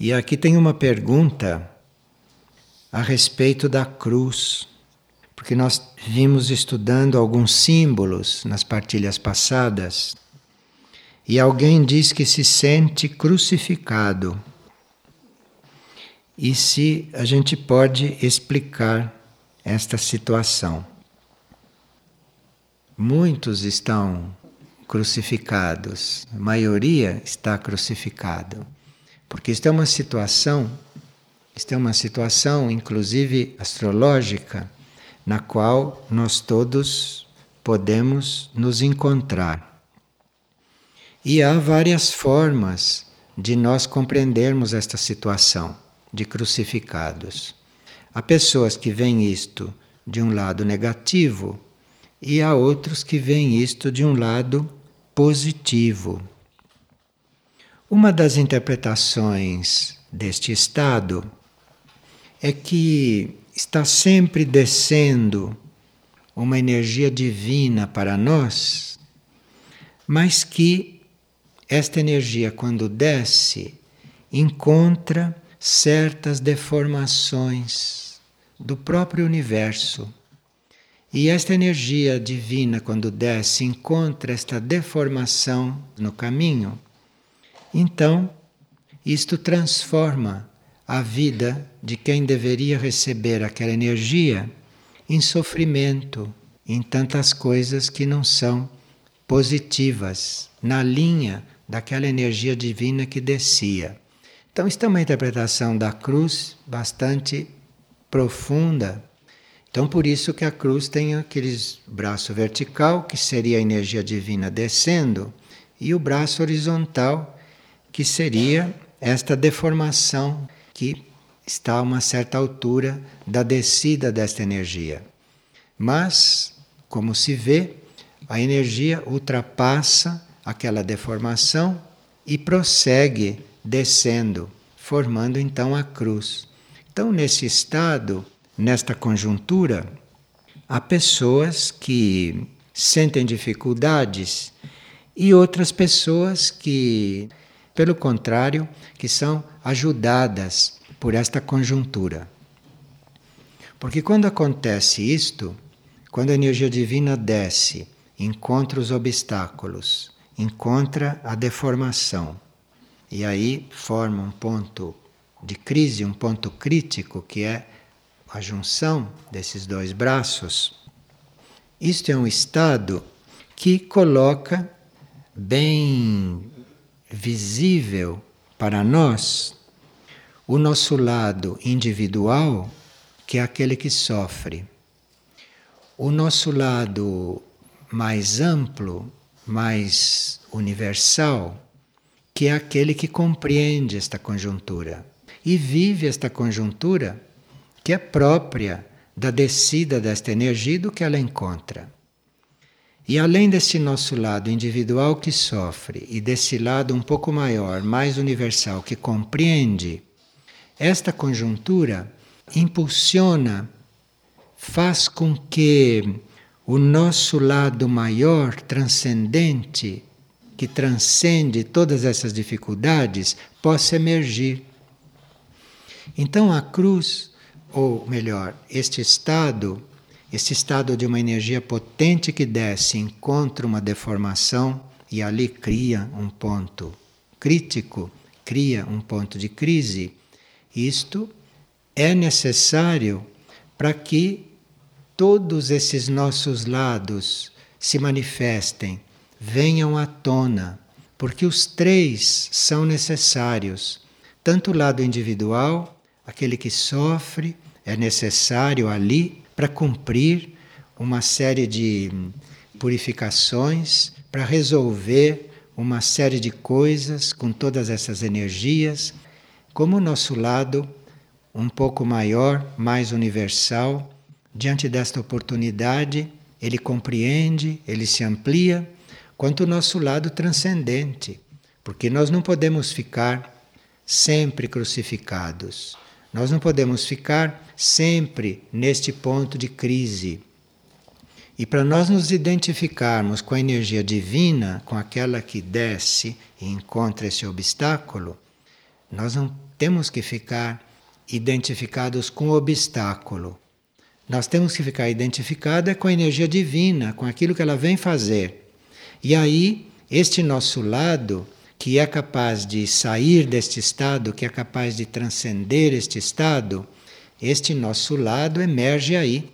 E aqui tem uma pergunta a respeito da cruz, porque nós vimos estudando alguns símbolos nas partilhas passadas e alguém diz que se sente crucificado. E se a gente pode explicar esta situação? Muitos estão crucificados, a maioria está crucificado, porque isto é uma situação, isto é uma situação, inclusive astrológica, na qual nós todos podemos nos encontrar. E há várias formas de nós compreendermos esta situação de crucificados. Há pessoas que veem isto de um lado negativo e há outros que veem isto de um lado positivo. Uma das interpretações deste estado é que está sempre descendo uma energia divina para nós, mas que esta energia, quando desce, encontra certas deformações do próprio universo. E esta energia divina, quando desce, encontra esta deformação no caminho, então isto transforma a vida de quem deveria receber aquela energia em sofrimento, em tantas coisas que não são positivas, na linha daquela energia divina que descia. Então, isto é uma interpretação da cruz bastante profunda. Então, por isso que a cruz tem aqueles braço vertical, que seria a energia divina descendo, e o braço horizontal, que seria esta deformação que está a uma certa altura da descida desta energia. Mas, como se vê, a energia ultrapassa aquela deformação e prossegue descendo, formando então a cruz. Então, nesse estado, nesta conjuntura, há pessoas que sentem dificuldades e outras pessoas que, pelo contrário, que são ajudadas por esta conjuntura. Porque quando acontece isto, quando a energia divina desce, encontra os obstáculos encontra a deformação. E aí forma um ponto de crise, um ponto crítico, que é a junção desses dois braços. Isto é um estado que coloca bem visível para nós o nosso lado individual, que é aquele que sofre. O nosso lado mais amplo, mais universal, que é aquele que compreende esta conjuntura e vive esta conjuntura que é própria da descida desta energia do que ela encontra. E além desse nosso lado individual que sofre e desse lado um pouco maior, mais universal, que compreende, esta conjuntura impulsiona, faz com que o nosso lado maior, transcendente, que transcende todas essas dificuldades, possa emergir. Então a cruz, ou melhor, este estado, este estado de uma energia potente que desce, encontra uma deformação e ali cria um ponto crítico, cria um ponto de crise. Isto é necessário para que todos esses nossos lados se manifestem, venham à tona, porque os três são necessários. Tanto o lado individual, aquele que sofre, é necessário ali para cumprir uma série de purificações, para resolver uma série de coisas com todas essas energias, como o nosso lado um pouco maior, mais universal, Diante desta oportunidade, ele compreende, ele se amplia, quanto o nosso lado transcendente, porque nós não podemos ficar sempre crucificados. Nós não podemos ficar sempre neste ponto de crise. E para nós nos identificarmos com a energia divina, com aquela que desce e encontra esse obstáculo, nós não temos que ficar identificados com o obstáculo. Nós temos que ficar identificados com a energia divina, com aquilo que ela vem fazer. E aí, este nosso lado, que é capaz de sair deste estado, que é capaz de transcender este estado, este nosso lado emerge aí.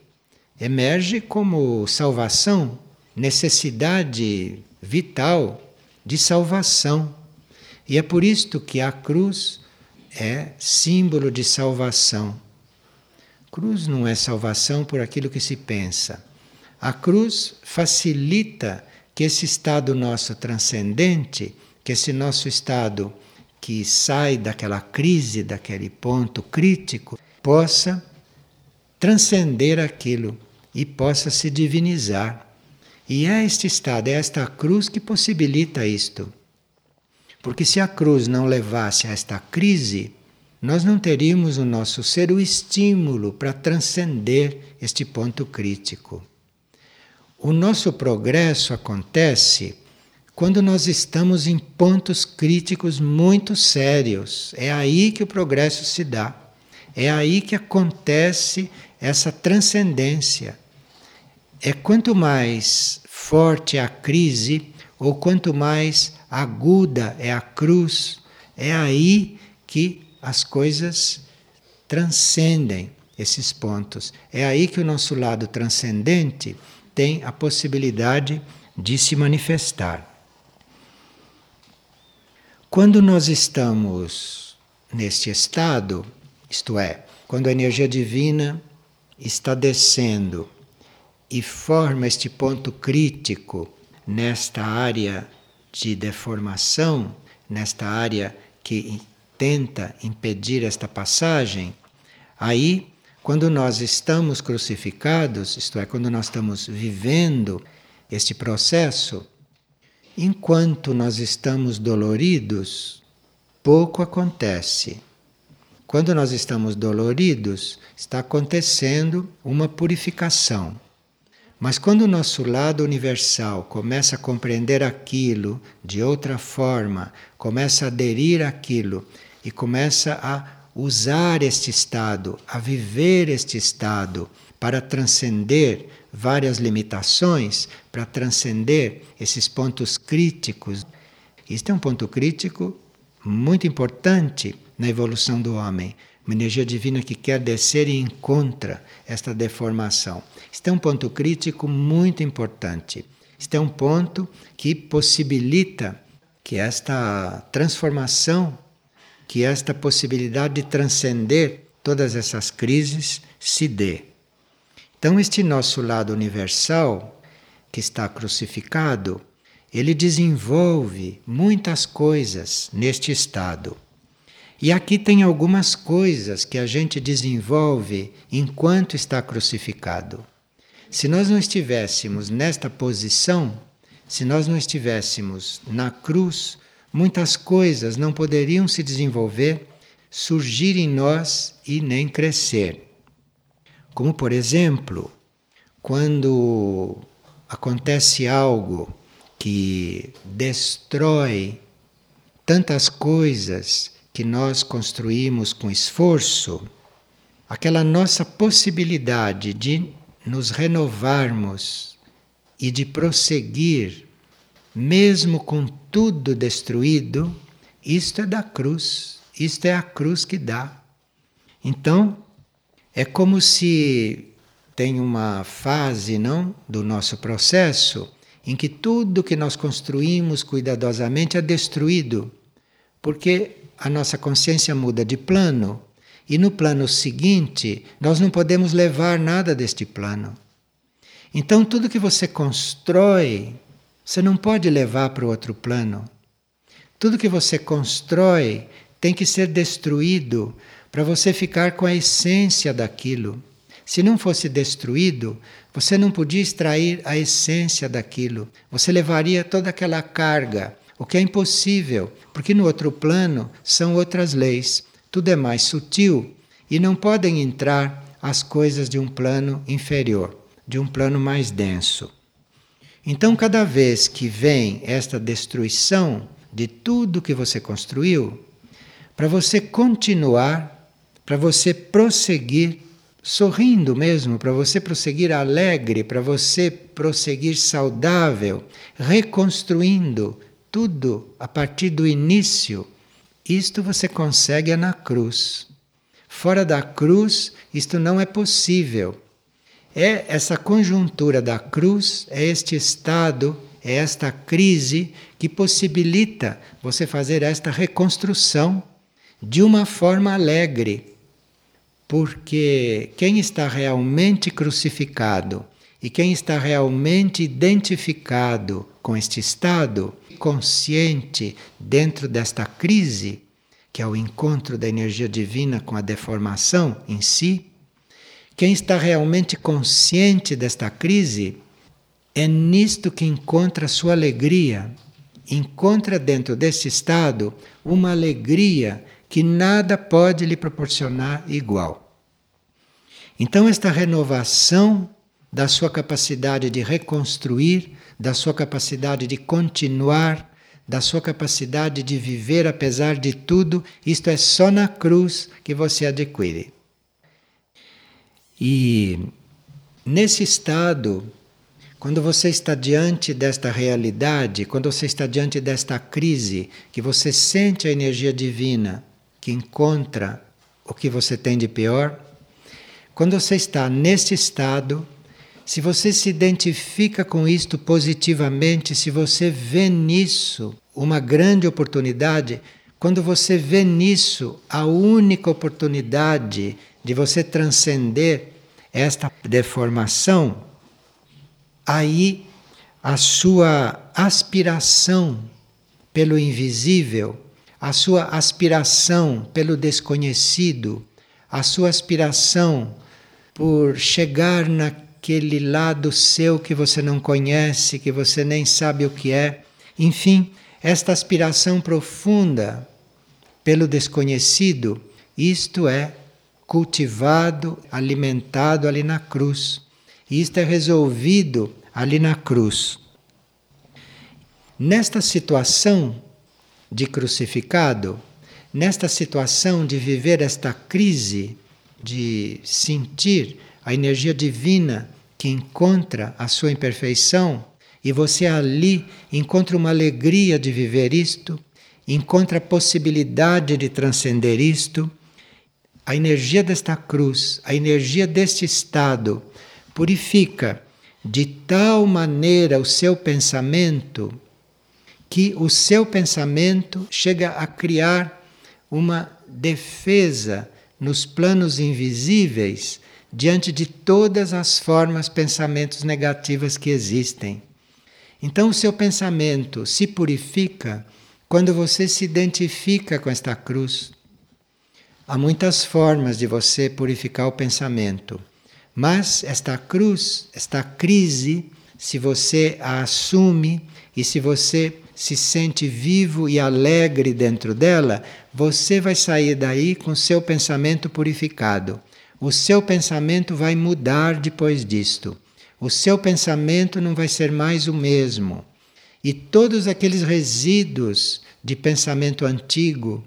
Emerge como salvação, necessidade vital de salvação. E é por isto que a cruz é símbolo de salvação. Cruz não é salvação por aquilo que se pensa. A cruz facilita que esse estado nosso transcendente, que esse nosso estado que sai daquela crise, daquele ponto crítico, possa transcender aquilo e possa se divinizar. E é este estado, é esta cruz que possibilita isto. Porque se a cruz não levasse a esta crise, nós não teríamos o nosso ser o estímulo para transcender este ponto crítico. O nosso progresso acontece quando nós estamos em pontos críticos muito sérios. É aí que o progresso se dá. É aí que acontece essa transcendência. É quanto mais forte é a crise, ou quanto mais aguda é a cruz, é aí que as coisas transcendem esses pontos. É aí que o nosso lado transcendente tem a possibilidade de se manifestar. Quando nós estamos neste estado, isto é, quando a energia divina está descendo e forma este ponto crítico nesta área de deformação, nesta área que tenta impedir esta passagem, aí, quando nós estamos crucificados, isto é, quando nós estamos vivendo este processo, enquanto nós estamos doloridos, pouco acontece. Quando nós estamos doloridos, está acontecendo uma purificação. Mas quando o nosso lado universal começa a compreender aquilo de outra forma, começa a aderir àquilo e começa a usar este estado, a viver este estado para transcender várias limitações, para transcender esses pontos críticos. Este é um ponto crítico muito importante na evolução do homem. Uma energia divina que quer descer e encontra esta deformação. Este é um ponto crítico muito importante. Este é um ponto que possibilita que esta transformação que esta possibilidade de transcender todas essas crises se dê. Então, este nosso lado universal, que está crucificado, ele desenvolve muitas coisas neste estado. E aqui tem algumas coisas que a gente desenvolve enquanto está crucificado. Se nós não estivéssemos nesta posição, se nós não estivéssemos na cruz, muitas coisas não poderiam se desenvolver, surgir em nós e nem crescer. Como, por exemplo, quando acontece algo que destrói tantas coisas que nós construímos com esforço, aquela nossa possibilidade de nos renovarmos e de prosseguir mesmo com tudo destruído, isto é da cruz, isto é a cruz que dá. Então, é como se tem uma fase, não, do nosso processo em que tudo que nós construímos cuidadosamente é destruído, porque a nossa consciência muda de plano e no plano seguinte nós não podemos levar nada deste plano. Então tudo que você constrói você não pode levar para o outro plano. Tudo que você constrói tem que ser destruído para você ficar com a essência daquilo. Se não fosse destruído, você não podia extrair a essência daquilo. Você levaria toda aquela carga, o que é impossível, porque no outro plano são outras leis. Tudo é mais sutil e não podem entrar as coisas de um plano inferior, de um plano mais denso. Então, cada vez que vem esta destruição de tudo que você construiu, para você continuar, para você prosseguir sorrindo mesmo, para você prosseguir alegre, para você prosseguir saudável, reconstruindo tudo a partir do início. Isto você consegue é na cruz. Fora da cruz, isto não é possível. É essa conjuntura da cruz, é este estado, é esta crise que possibilita você fazer esta reconstrução de uma forma alegre. Porque quem está realmente crucificado e quem está realmente identificado com este estado, consciente dentro desta crise, que é o encontro da energia divina com a deformação em si, quem está realmente consciente desta crise é nisto que encontra sua alegria. Encontra dentro desse estado uma alegria que nada pode lhe proporcionar igual. Então, esta renovação da sua capacidade de reconstruir, da sua capacidade de continuar, da sua capacidade de viver apesar de tudo, isto é só na cruz que você adquire. E nesse estado, quando você está diante desta realidade, quando você está diante desta crise, que você sente a energia divina que encontra o que você tem de pior, quando você está neste estado, se você se identifica com isto positivamente, se você vê nisso uma grande oportunidade, quando você vê nisso a única oportunidade de você transcender esta deformação, aí a sua aspiração pelo invisível, a sua aspiração pelo desconhecido, a sua aspiração por chegar naquele lado seu que você não conhece, que você nem sabe o que é, enfim, esta aspiração profunda pelo desconhecido, isto é cultivado, alimentado ali na cruz. E isto é resolvido ali na cruz. Nesta situação de crucificado, nesta situação de viver esta crise, de sentir a energia divina que encontra a sua imperfeição, e você ali encontra uma alegria de viver isto, encontra a possibilidade de transcender isto. A energia desta cruz, a energia deste estado, purifica de tal maneira o seu pensamento que o seu pensamento chega a criar uma defesa nos planos invisíveis diante de todas as formas pensamentos negativas que existem. Então, o seu pensamento se purifica quando você se identifica com esta cruz. Há muitas formas de você purificar o pensamento, mas esta cruz, esta crise, se você a assume e se você se sente vivo e alegre dentro dela, você vai sair daí com seu pensamento purificado. O seu pensamento vai mudar depois disto o seu pensamento não vai ser mais o mesmo. E todos aqueles resíduos de pensamento antigo,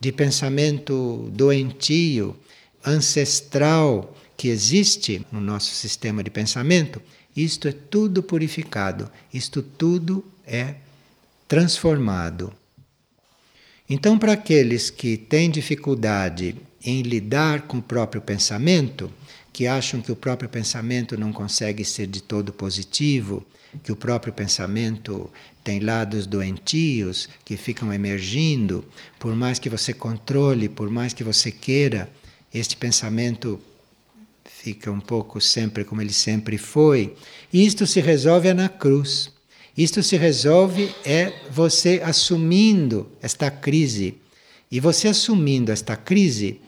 de pensamento doentio, ancestral que existe no nosso sistema de pensamento, isto é tudo purificado, isto tudo é transformado. Então, para aqueles que têm dificuldade em lidar com o próprio pensamento, que acham que o próprio pensamento não consegue ser de todo positivo, que o próprio pensamento tem lados doentios que ficam emergindo, por mais que você controle, por mais que você queira, este pensamento fica um pouco sempre como ele sempre foi. Isto se resolve é na cruz. Isto se resolve é você assumindo esta crise. E você assumindo esta crise,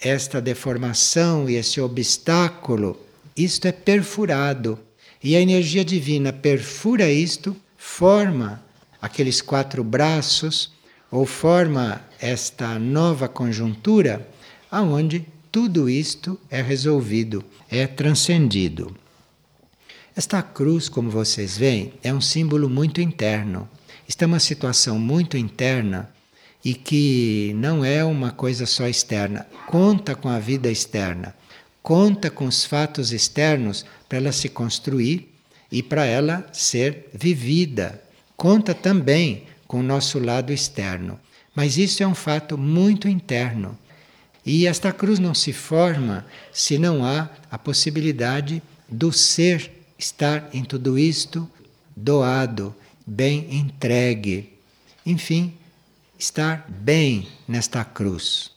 esta deformação e esse obstáculo, isto é perfurado. E a energia divina perfura isto, forma aqueles quatro braços, ou forma esta nova conjuntura, aonde tudo isto é resolvido, é transcendido. Esta cruz, como vocês veem, é um símbolo muito interno. Está uma situação muito interna e que não é uma coisa só externa, conta com a vida externa, conta com os fatos externos para ela se construir e para ela ser vivida. Conta também com o nosso lado externo. Mas isso é um fato muito interno. E esta cruz não se forma se não há a possibilidade do ser estar em tudo isto doado, bem entregue. Enfim, estar bem nesta cruz.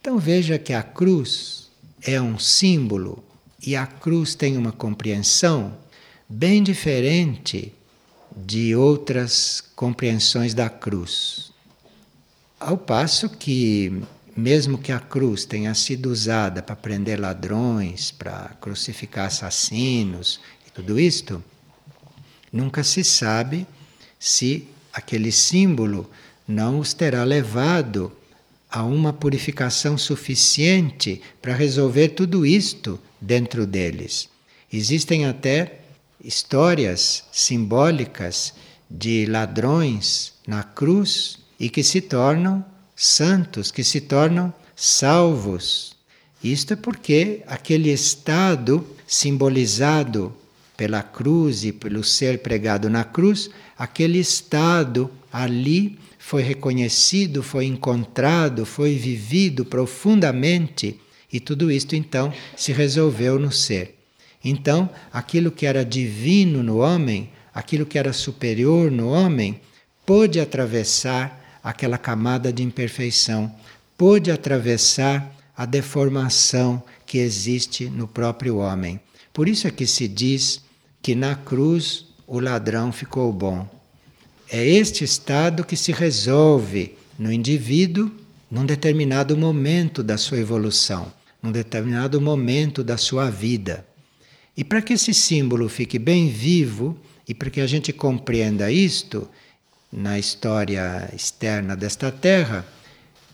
Então veja que a cruz é um símbolo e a cruz tem uma compreensão bem diferente de outras compreensões da cruz. Ao passo que, mesmo que a cruz tenha sido usada para prender ladrões, para crucificar assassinos e tudo isto, nunca se sabe se aquele símbolo não os terá levado a uma purificação suficiente para resolver tudo isto dentro deles. Existem até histórias simbólicas de ladrões na cruz e que se tornam santos, que se tornam salvos. Isto é porque aquele estado simbolizado pela cruz e pelo ser pregado na cruz, aquele estado ali foi reconhecido, foi encontrado, foi vivido profundamente e tudo isto então se resolveu no ser. Então, aquilo que era divino no homem, aquilo que era superior no homem, pôde atravessar aquela camada de imperfeição, pôde atravessar a deformação que existe no próprio homem. Por isso é que se diz que na cruz o ladrão ficou bom. É este estado que se resolve no indivíduo num determinado momento da sua evolução, num determinado momento da sua vida. E para que esse símbolo fique bem vivo e para que a gente compreenda isto na história externa desta terra,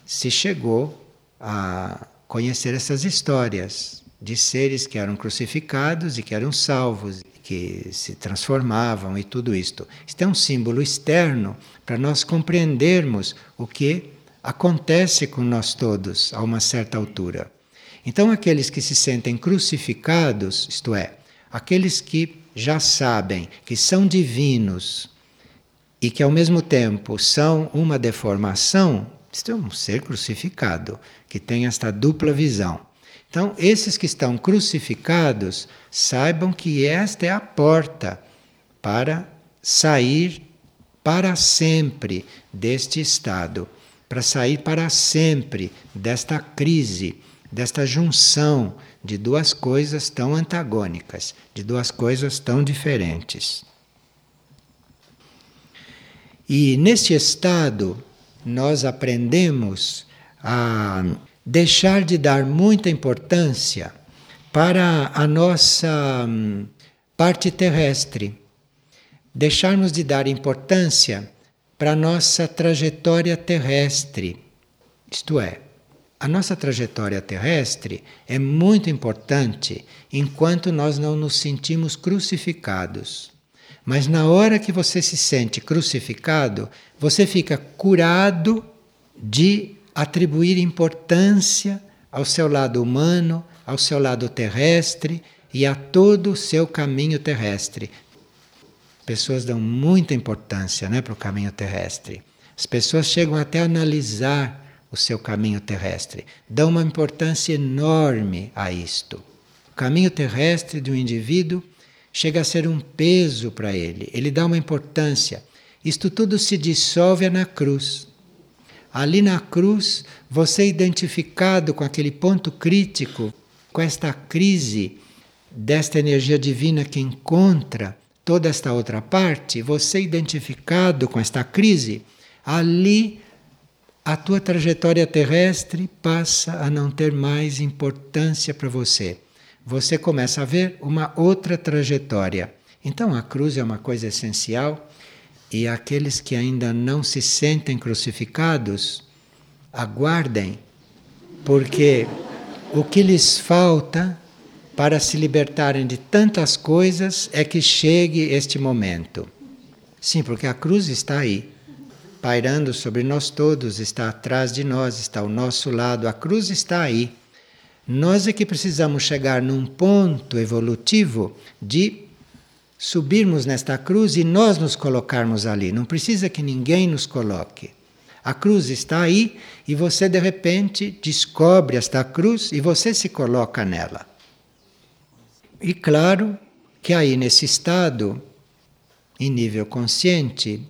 se chegou a conhecer essas histórias de seres que eram crucificados e que eram salvos que se transformavam e tudo isto. Isto é um símbolo externo para nós compreendermos o que acontece com nós todos a uma certa altura. Então, aqueles que se sentem crucificados, isto é, aqueles que já sabem que são divinos e que ao mesmo tempo são uma deformação, isto é um ser crucificado, que tem esta dupla visão. Então, esses que estão crucificados, saibam que esta é a porta para sair para sempre deste estado, para sair para sempre desta crise, desta junção de duas coisas tão antagônicas, de duas coisas tão diferentes. E neste estado, nós aprendemos a deixar de dar muita importância para a nossa hum, parte terrestre, deixarmos de dar importância para a nossa trajetória terrestre. Isto é, a nossa trajetória terrestre é muito importante enquanto nós não nos sentimos crucificados. Mas na hora que você se sente crucificado, você fica curado de atribuir importância ao seu lado humano, ao seu lado terrestre e a todo o seu caminho terrestre. Pessoas dão muita importância né, para o caminho terrestre. As pessoas chegam até a analisar o seu caminho terrestre, dão uma importância enorme a isto. O caminho terrestre de um indivíduo chega a ser um peso para ele, ele dá uma importância. Isto tudo se dissolve na cruz. Ali na cruz, você identificado com aquele ponto crítico, com esta crise desta energia divina que encontra toda esta outra parte, você identificado com esta crise, ali a tua trajetória terrestre passa a não ter mais importância para você. Você começa a ver uma outra trajetória. Então a cruz é uma coisa essencial e aqueles que ainda não se sentem crucificados, aguardem, porque o que lhes falta para se libertarem de tantas coisas é que chegue este momento. Sim, porque a cruz está aí. pairando sobre nós todos, está atrás de nós, está ao nosso lado, a cruz está aí. Nós é que precisamos chegar num ponto evolutivo de subirmos nesta cruz e nós nos colocarmos ali. Não precisa que ninguém nos coloque. A cruz está aí e você de repente descobre esta cruz e você se coloca nela. E claro que aí nesse estado, em nível consciente,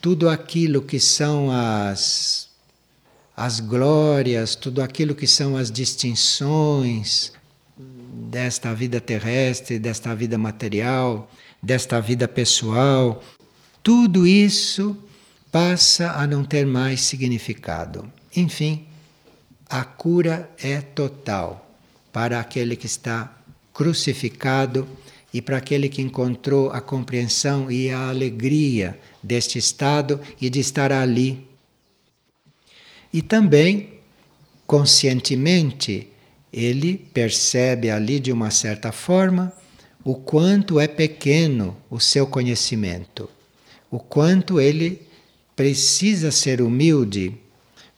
tudo aquilo que são as as glórias, tudo aquilo que são as distinções desta vida terrestre, desta vida material, desta vida pessoal, tudo isso passa a não ter mais significado. Enfim, a cura é total para aquele que está crucificado e para aquele que encontrou a compreensão e a alegria deste estado e de estar ali. E também, conscientemente, ele percebe ali de uma certa forma o quanto é pequeno o seu conhecimento, o quanto ele precisa ser humilde,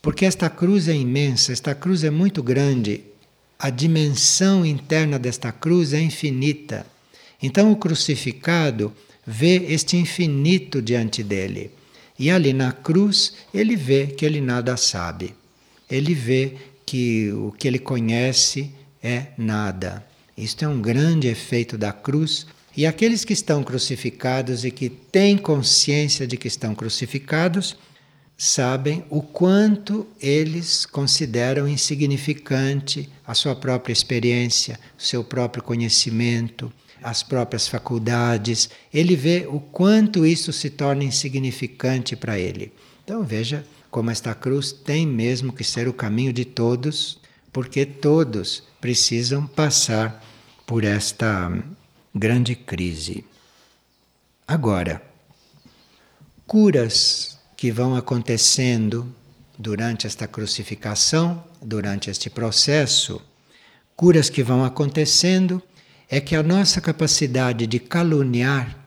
porque esta cruz é imensa, esta cruz é muito grande, a dimensão interna desta cruz é infinita. Então o crucificado vê este infinito diante dele. E ali na cruz ele vê que ele nada sabe. Ele vê que o que ele conhece é nada. Isto é um grande efeito da cruz. E aqueles que estão crucificados e que têm consciência de que estão crucificados, sabem o quanto eles consideram insignificante a sua própria experiência, o seu próprio conhecimento, as próprias faculdades. Ele vê o quanto isso se torna insignificante para ele. Então veja como esta cruz tem mesmo que ser o caminho de todos, porque todos precisam passar por esta grande crise. Agora, curas que vão acontecendo durante esta crucificação, durante este processo, curas que vão acontecendo, é que a nossa capacidade de caluniar,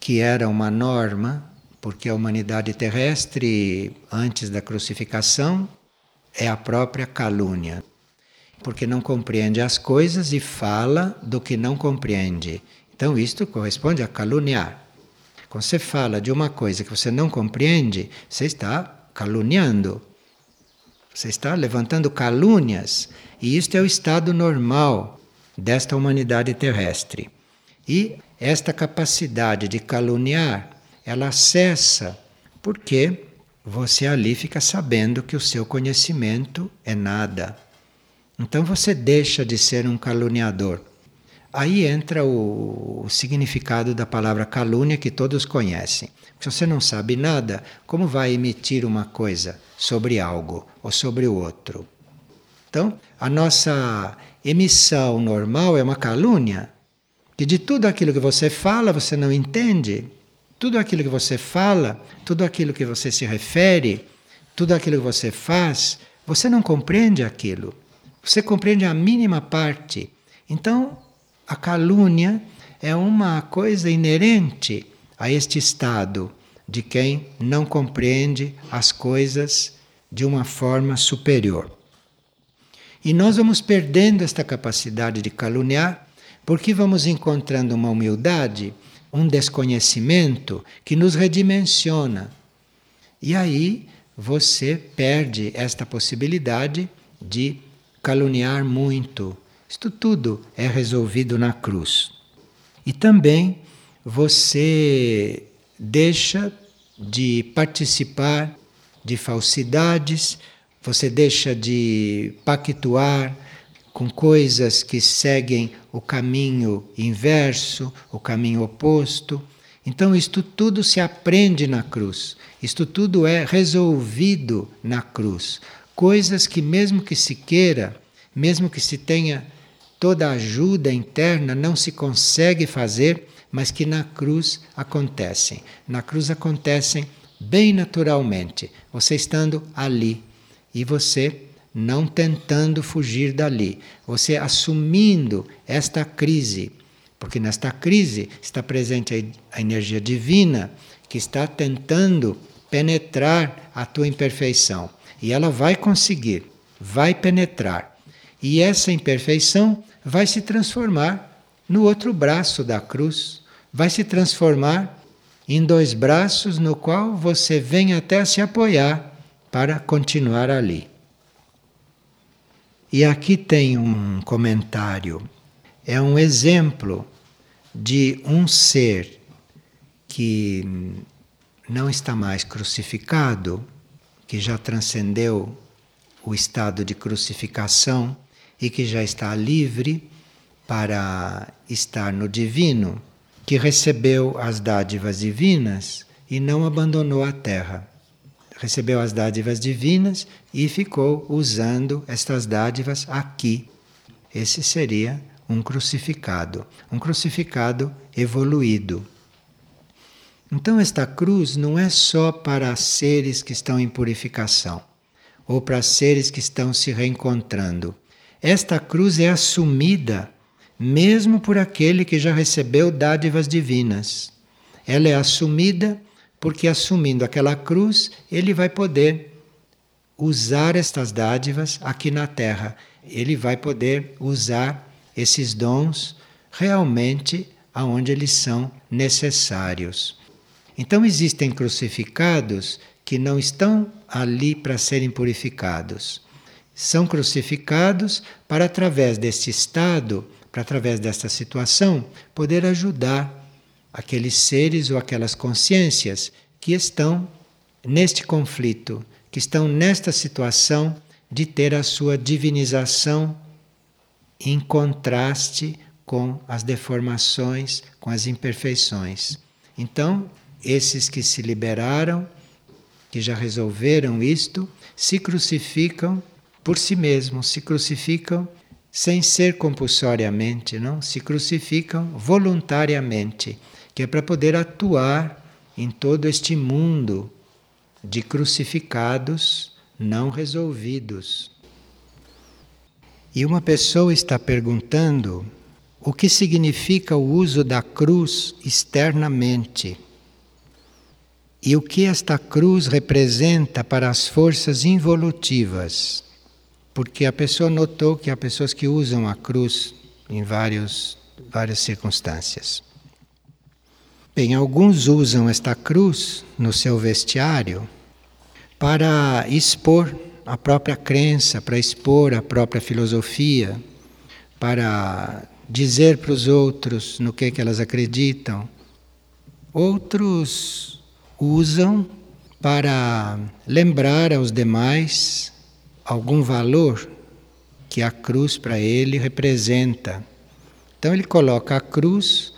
que era uma norma porque a humanidade terrestre, antes da crucificação, é a própria calúnia. Porque não compreende as coisas e fala do que não compreende. Então, isto corresponde a caluniar. Quando você fala de uma coisa que você não compreende, você está caluniando. Você está levantando calúnias. E isto é o estado normal desta humanidade terrestre. E esta capacidade de caluniar ela cessa porque você ali fica sabendo que o seu conhecimento é nada. Então você deixa de ser um caluniador. Aí entra o, o, significado da palavra calúnia que todos conhecem. Se você não sabe nada, como vai emitir uma coisa sobre algo ou sobre o outro? Então, a nossa emissão normal é uma calúnia, que de tudo aquilo que você fala você não entende, tudo aquilo que você fala, tudo aquilo que você se refere, tudo aquilo que você faz, você não compreende aquilo. Você compreende a mínima parte. Então, a calúnia é uma coisa inerente a este estado de quem não compreende as coisas de uma forma superior. E nós vamos perdendo esta capacidade de caluniar porque vamos encontrando uma humildade um desconhecimento que nos redimensiona. E aí você perde esta possibilidade de caluniar muito. Isto tudo é resolvido na cruz. E também você deixa de participar de falsidades, você deixa de pactuar com coisas que seguem o caminho inverso, o caminho oposto. Então, isto tudo se aprende na cruz, isto tudo é resolvido na cruz. Coisas que, mesmo que se queira, mesmo que se tenha toda a ajuda interna, não se consegue fazer, mas que na cruz acontecem. Na cruz acontecem bem naturalmente, você estando ali e você não tentando fugir dali, você assumindo esta crise, porque nesta crise está presente a energia divina que está tentando penetrar a tua imperfeição. E ela vai conseguir, vai penetrar. E essa imperfeição vai se transformar no outro braço da cruz, vai se transformar em dois braços no qual você vem até se apoiar para continuar ali. E aqui tem um comentário. É um exemplo de um ser que não está mais crucificado, que já transcendeu o estado de crucificação e que já está livre para estar no divino, que recebeu as dádivas divinas e não abandonou a terra. Recebeu as dádivas divinas e ficou usando estas dádivas aqui. Esse seria um crucificado, um crucificado evoluído. Então, esta cruz não é só para seres que estão em purificação ou para seres que estão se reencontrando. Esta cruz é assumida mesmo por aquele que já recebeu dádivas divinas. Ela é assumida porque, assumindo aquela cruz, ele vai poder usar estas dádivas aqui na Terra. Ele vai poder usar esses dons realmente aonde eles são necessários. Então existem crucificados que não estão ali para serem purificados. São crucificados para através deste estado, para através desta situação, poder ajudar aqueles seres ou aquelas consciências que estão neste conflito, que estão nesta situação de ter a sua divinização em contraste com as deformações, com as imperfeições. Então, esses que se liberaram, que já resolveram isto, se crucificam por si mesmos, se crucificam sem ser compulsoriamente, não? Se crucificam voluntariamente, que é para poder atuar em todo este mundo de crucificados não resolvidos. E uma pessoa está perguntando o que significa o uso da cruz externamente e o que esta cruz representa para as forças involutivas. Porque a pessoa notou que há pessoas que usam a cruz em vários, várias circunstâncias. Bem, alguns usam esta cruz no seu vestiário para expor a própria crença, para expor a própria filosofia, para dizer para os outros no que, que elas acreditam. Outros usam para lembrar aos demais algum valor que a cruz para ele representa. Então ele coloca a cruz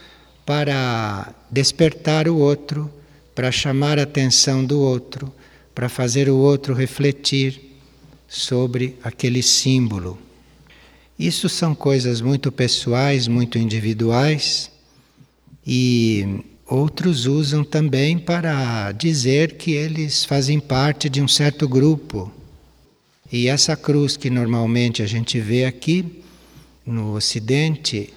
para despertar o outro, para chamar a atenção do outro, para fazer o outro refletir sobre aquele símbolo. Isso são coisas muito pessoais, muito individuais e outros usam também para dizer que eles fazem parte de um certo grupo. E essa cruz que normalmente a gente vê aqui no Ocidente,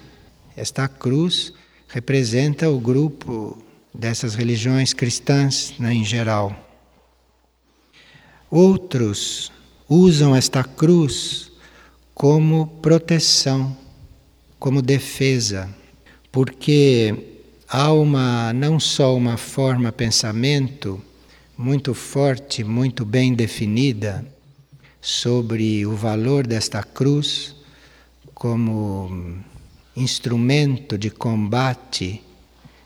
esta cruz representa o grupo dessas religiões cristãs né, em geral. Outros usam esta cruz como proteção, como defesa, porque há uma não só uma forma pensamento muito forte, muito bem definida sobre o valor desta cruz como instrumento de combate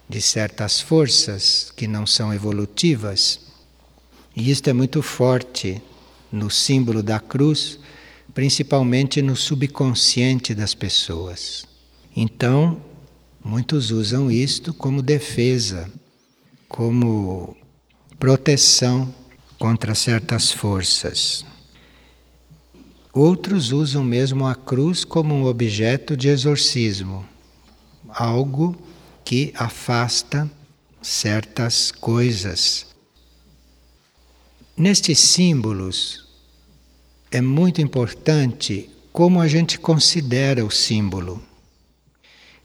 de certas forças que não são evolutivas. E isto é muito forte no símbolo da cruz, principalmente no subconsciente das pessoas. Então, muitos usam isto como defesa, como proteção contra certas forças. Outros usam mesmo a cruz como um objeto de exorcismo, algo que afasta certas coisas Nestes símbolos é muito importante como a gente considera o símbolo.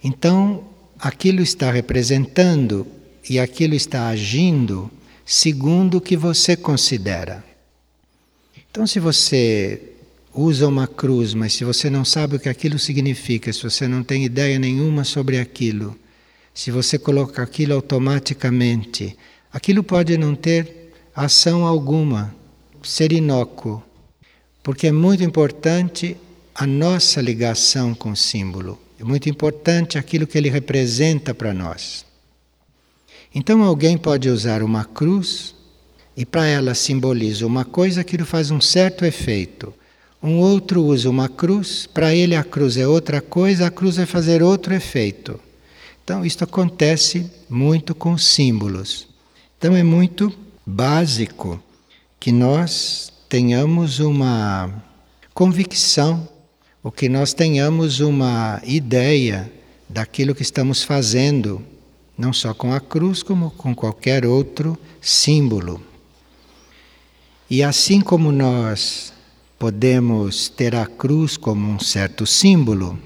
Então, aquilo está representando e aquilo está agindo segundo o que você considera. Então, se você usa uma cruz, mas se você não sabe o que aquilo significa, se você não tem ideia nenhuma sobre aquilo, se você coloca aquilo automaticamente, aquilo pode não ter ação alguma, ser inócuo, porque é muito importante a nossa ligação com o símbolo, é muito importante aquilo que ele representa para nós. Então, alguém pode usar uma cruz e para ela simboliza uma coisa, aquilo faz um certo efeito. Um outro usa uma cruz, para ele a cruz é outra coisa, a cruz vai fazer outro efeito. Então, isto acontece muito com símbolos. Então, é muito básico que nós tenhamos uma convicção, ou que nós tenhamos uma ideia daquilo que estamos fazendo, não só com a cruz, como com qualquer outro símbolo. E assim como nós podemos ter a cruz como um certo símbolo,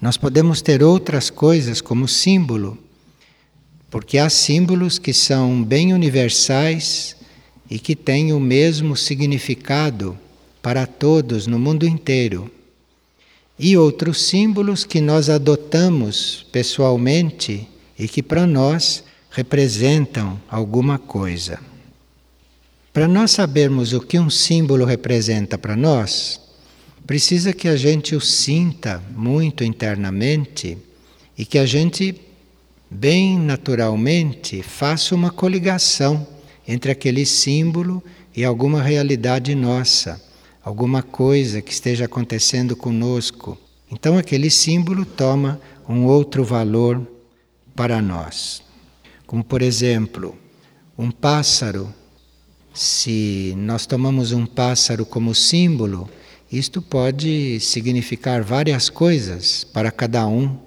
nós podemos ter outras coisas como símbolo, porque há símbolos que são bem universais e que têm o mesmo significado para todos no mundo inteiro. E outros símbolos que nós adotamos pessoalmente e que para nós representam alguma coisa. Para nós sabermos o que um símbolo representa para nós, precisa que a gente o sinta muito internamente e que a gente, bem naturalmente, faça uma coligação entre aquele símbolo e alguma realidade nossa, alguma coisa que esteja acontecendo conosco. Então, aquele símbolo toma um outro valor para nós. Como, por exemplo, um pássaro se nós tomamos um pássaro como símbolo, isto pode significar várias coisas para cada um.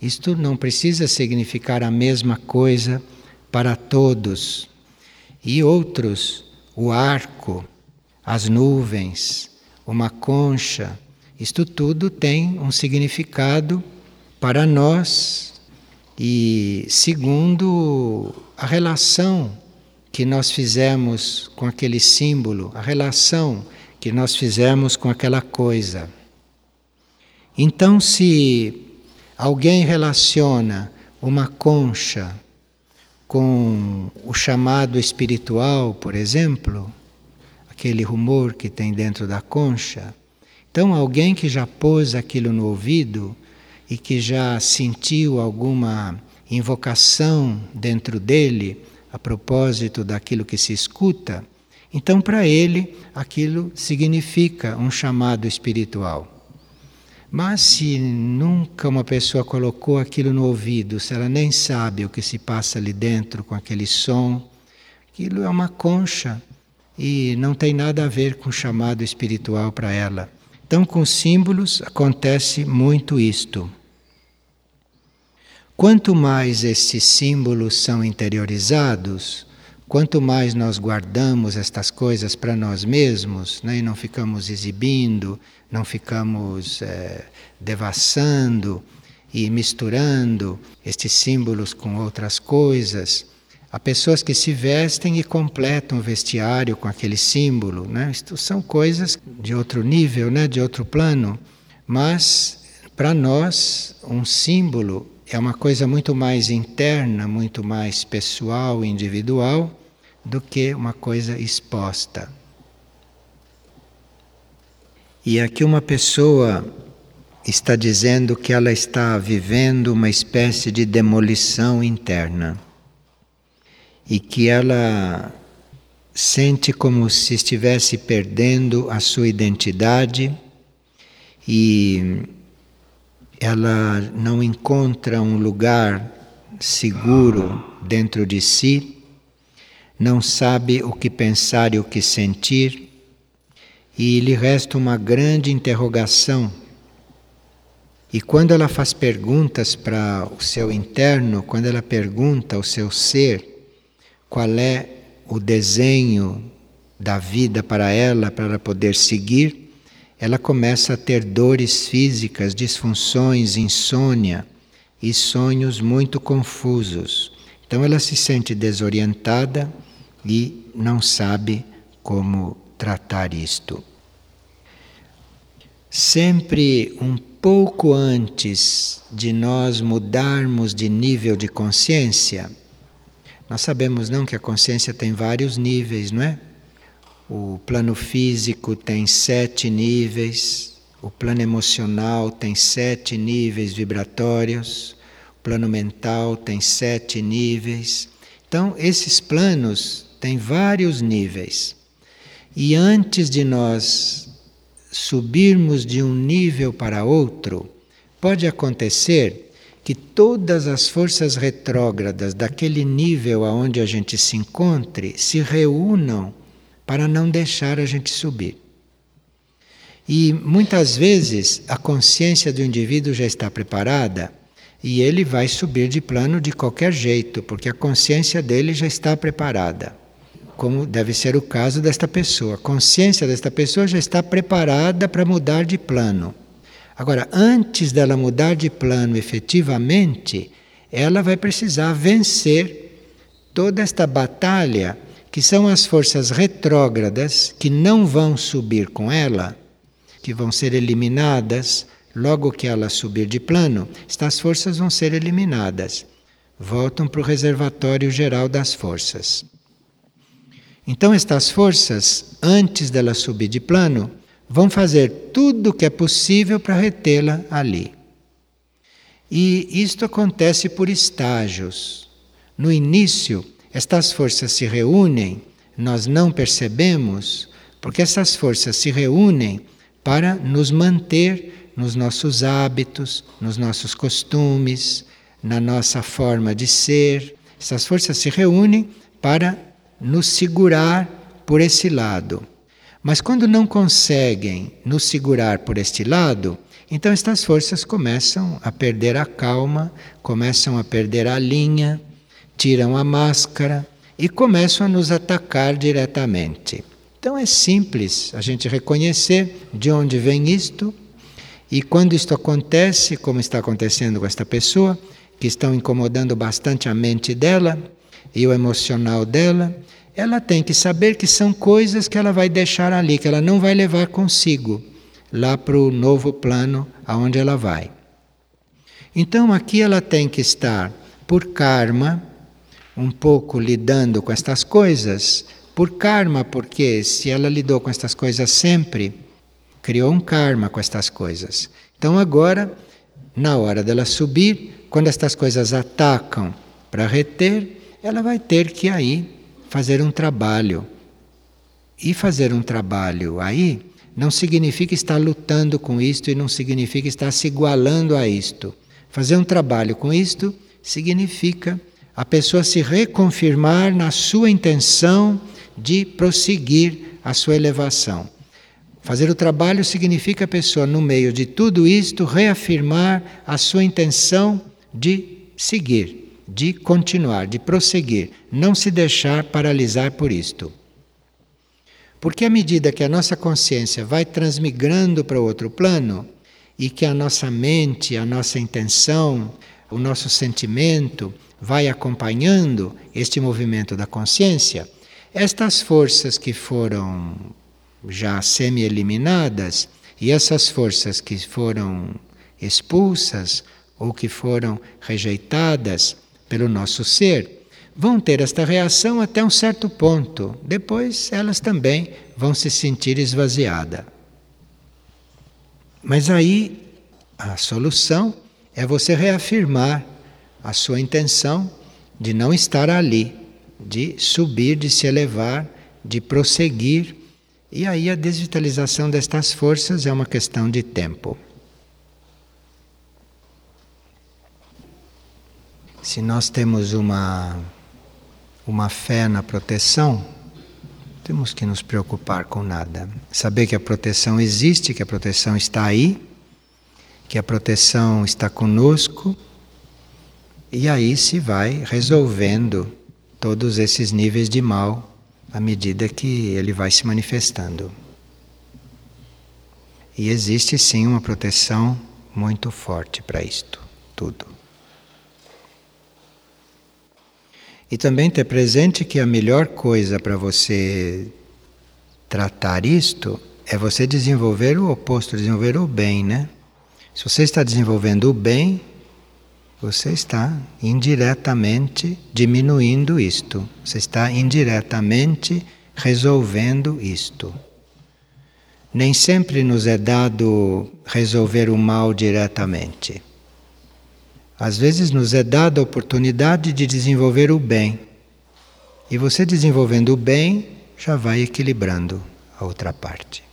Isto não precisa significar a mesma coisa para todos. E outros, o arco, as nuvens, uma concha, isto tudo tem um significado para nós e segundo a relação que nós fizemos com aquele símbolo, a relação que nós fizemos com aquela coisa. Então, se alguém relaciona uma concha com o chamado espiritual, por exemplo, aquele rumor que tem dentro da concha, então alguém que já pôs aquilo no ouvido e que já sentiu alguma invocação dentro dele, a propósito daquilo que se escuta, então para ele aquilo significa um chamado espiritual. Mas se nunca uma pessoa colocou aquilo no ouvido, se ela nem sabe o que se passa ali dentro com aquele som, aquilo é uma concha e não tem nada a ver com chamado espiritual para ela. Então, com símbolos acontece muito isto. Quanto mais estes símbolos são interiorizados, quanto mais nós guardamos estas coisas para nós mesmos né, e não ficamos exibindo, não ficamos é, devassando e misturando estes símbolos com outras coisas. Há pessoas que se vestem e completam o vestiário com aquele símbolo. Né? Isto são coisas de outro nível, né? de outro plano. Mas, para nós, um símbolo é uma coisa muito mais interna, muito mais pessoal, individual, do que uma coisa exposta. E aqui uma pessoa está dizendo que ela está vivendo uma espécie de demolição interna e que ela sente como se estivesse perdendo a sua identidade e ela não encontra um lugar seguro dentro de si, não sabe o que pensar e o que sentir, e lhe resta uma grande interrogação. E quando ela faz perguntas para o seu interno, quando ela pergunta ao seu ser qual é o desenho da vida para ela, para ela poder seguir, ela começa a ter dores físicas, disfunções, insônia e sonhos muito confusos. Então ela se sente desorientada e não sabe como tratar isto. Sempre um pouco antes de nós mudarmos de nível de consciência, nós sabemos não que a consciência tem vários níveis, não é? O plano físico tem sete níveis, o plano emocional tem sete níveis vibratórios, o plano mental tem sete níveis. Então, esses planos têm vários níveis. E antes de nós subirmos de um nível para outro, pode acontecer que todas as forças retrógradas daquele nível aonde a gente se encontre se reúnam para não deixar a gente subir. E muitas vezes a consciência do indivíduo já está preparada e ele vai subir de plano de qualquer jeito, porque a consciência dele já está preparada. Como deve ser o caso desta pessoa. A consciência desta pessoa já está preparada para mudar de plano. Agora, antes dela mudar de plano efetivamente, ela vai precisar vencer toda esta batalha que são as forças retrógradas que não vão subir com ela, que vão ser eliminadas logo que ela subir de plano, estas forças vão ser eliminadas, voltam para o reservatório geral das forças. Então, estas forças, antes dela subir de plano, vão fazer tudo o que é possível para retê-la ali. E isto acontece por estágios. No início, estas forças se reúnem, nós não percebemos, porque essas forças se reúnem para nos manter nos nossos hábitos, nos nossos costumes, na nossa forma de ser. Essas forças se reúnem para nos segurar por esse lado. Mas quando não conseguem nos segurar por este lado, então estas forças começam a perder a calma, começam a perder a linha tiram a máscara e começam a nos atacar diretamente. Então é simples a gente reconhecer de onde vem isto e quando isto acontece, como está acontecendo com esta pessoa, que estão incomodando bastante a mente dela e o emocional dela, ela tem que saber que são coisas que ela vai deixar ali, que ela não vai levar consigo lá para o novo plano aonde ela vai. Então aqui ela tem que estar por karma um pouco lidando com estas coisas por karma, porque se ela lidou com estas coisas sempre, criou um karma com estas coisas. Então agora, na hora dela subir, quando estas coisas atacam para reter, ela vai ter que aí fazer um trabalho. E fazer um trabalho aí não significa estar lutando com isto e não significa estar se igualando a isto. Fazer um trabalho com isto significa a pessoa se reconfirmar na sua intenção de prosseguir a sua elevação. Fazer o trabalho significa a pessoa, no meio de tudo isto, reafirmar a sua intenção de seguir, de continuar, de prosseguir, não se deixar paralisar por isto. Porque à medida que a nossa consciência vai transmigrando para outro plano, e que a nossa mente, a nossa intenção, o nosso sentimento vai acompanhando este movimento da consciência, estas forças que foram já semi-eliminadas e essas forças que foram expulsas ou que foram rejeitadas pelo nosso ser, vão ter esta reação até um certo ponto. Depois elas também vão se sentir esvaziadas. Mas aí a solução é você reafirmar a sua intenção de não estar ali, de subir, de se elevar, de prosseguir. E aí a desvitalização destas forças é uma questão de tempo. Se nós temos uma, uma fé na proteção, temos que nos preocupar com nada. Saber que a proteção existe, que a proteção está aí, que a proteção está conosco e aí se vai resolvendo todos esses níveis de mal à medida que ele vai se manifestando. E existe sim uma proteção muito forte para isto, tudo. E também ter presente que a melhor coisa para você tratar isto é você desenvolver o oposto, desenvolver o bem, né? Se você está desenvolvendo o bem, você está indiretamente diminuindo isto. Você está indiretamente resolvendo isto. Nem sempre nos é dado resolver o mal diretamente. Às vezes nos é dada a oportunidade de desenvolver o bem. E você desenvolvendo o bem já vai equilibrando a outra parte.